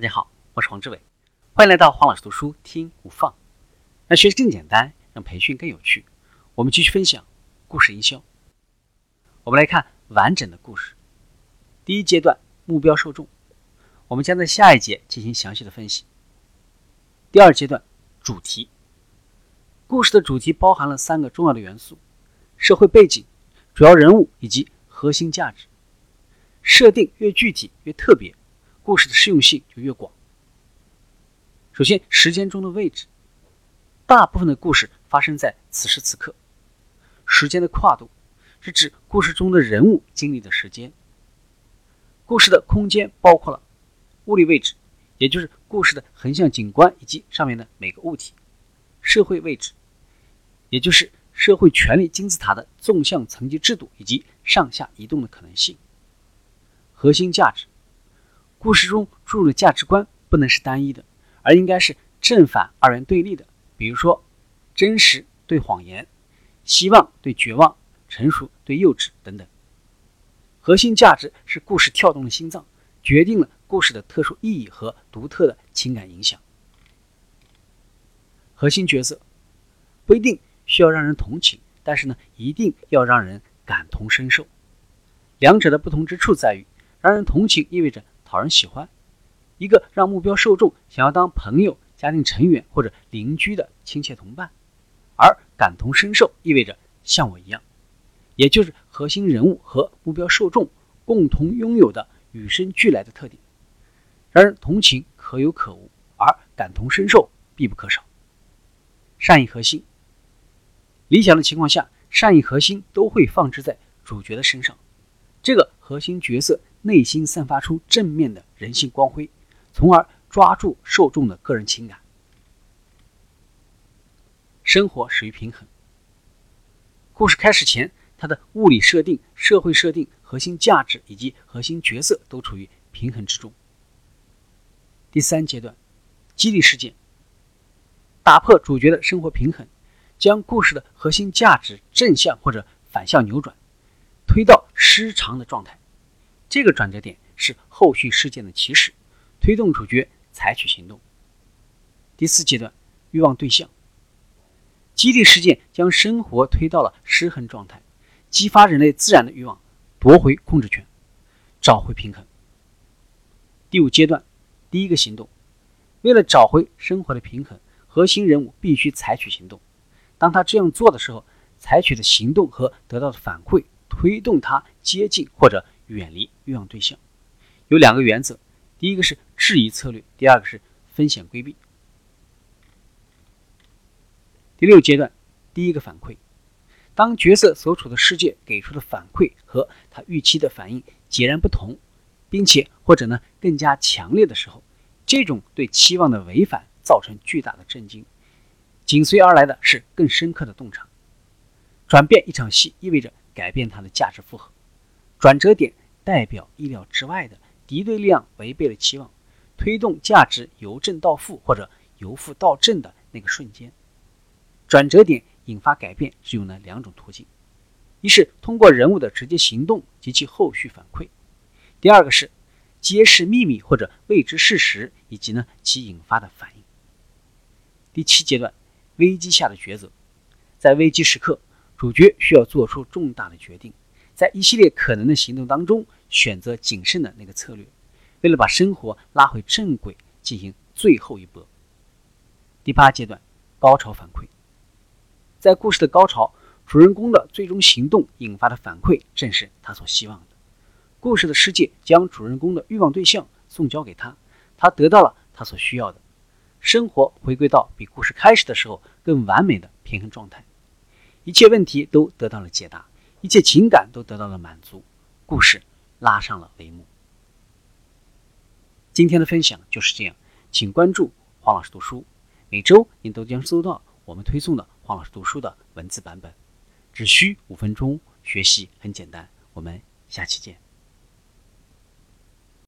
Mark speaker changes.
Speaker 1: 大家好，我是黄志伟，欢迎来到黄老师读书听不放，让学习更简单，让培训更有趣。我们继续分享故事营销。我们来看完整的故事。第一阶段目标受众，我们将在下一节进行详细的分析。第二阶段主题，故事的主题包含了三个重要的元素：社会背景、主要人物以及核心价值。设定越具体越特别。故事的适用性就越广。首先，时间中的位置，大部分的故事发生在此时此刻。时间的跨度是指故事中的人物经历的时间。故事的空间包括了物理位置，也就是故事的横向景观以及上面的每个物体；社会位置，也就是社会权力金字塔的纵向层级制度以及上下移动的可能性；核心价值。故事中注入的价值观不能是单一的，而应该是正反二元对立的。比如说，真实对谎言，希望对绝望，成熟对幼稚等等。核心价值是故事跳动的心脏，决定了故事的特殊意义和独特的情感影响。核心角色不一定需要让人同情，但是呢，一定要让人感同身受。两者的不同之处在于，让人同情意味着。讨人喜欢，一个让目标受众想要当朋友、家庭成员或者邻居的亲切同伴，而感同身受意味着像我一样，也就是核心人物和目标受众共同拥有的与生俱来的特点。让人同情可有可无，而感同身受必不可少。善意核心，理想的情况下，善意核心都会放置在主角的身上，这个核心角色。内心散发出正面的人性光辉，从而抓住受众的个人情感。生活始于平衡。故事开始前，它的物理设定、社会设定、核心价值以及核心角色都处于平衡之中。第三阶段，激励事件，打破主角的生活平衡，将故事的核心价值正向或者反向扭转，推到失常的状态。这个转折点是后续事件的起始，推动主角采取行动。第四阶段，欲望对象，激励事件将生活推到了失衡状态，激发人类自然的欲望，夺回控制权，找回平衡。第五阶段，第一个行动，为了找回生活的平衡，核心人物必须采取行动。当他这样做的时候，采取的行动和得到的反馈，推动他接近或者。远离欲望对象，有两个原则：第一个是质疑策略，第二个是风险规避。第六阶段，第一个反馈，当角色所处的世界给出的反馈和他预期的反应截然不同，并且或者呢更加强烈的时候，这种对期望的违反造成巨大的震惊，紧随而来的是更深刻的洞察。转变一场戏意味着改变它的价值负荷，转折点。代表意料之外的敌对力量违背了期望，推动价值由正到负或者由负到正的那个瞬间，转折点引发改变只有呢两种途径：一是通过人物的直接行动及其后续反馈；第二个是揭示秘密或者未知事实以及呢其引发的反应。第七阶段，危机下的抉择，在危机时刻，主角需要做出重大的决定。在一系列可能的行动当中，选择谨慎的那个策略，为了把生活拉回正轨，进行最后一搏。第八阶段，高潮反馈，在故事的高潮，主人公的最终行动引发的反馈，正是他所希望的。故事的世界将主人公的欲望对象送交给他，他得到了他所需要的，生活回归到比故事开始的时候更完美的平衡状态，一切问题都得到了解答。一切情感都得到了满足，故事拉上了帷幕。今天的分享就是这样，请关注黄老师读书，每周您都将收到我们推送的黄老师读书的文字版本，只需五分钟，学习很简单。我们下期见。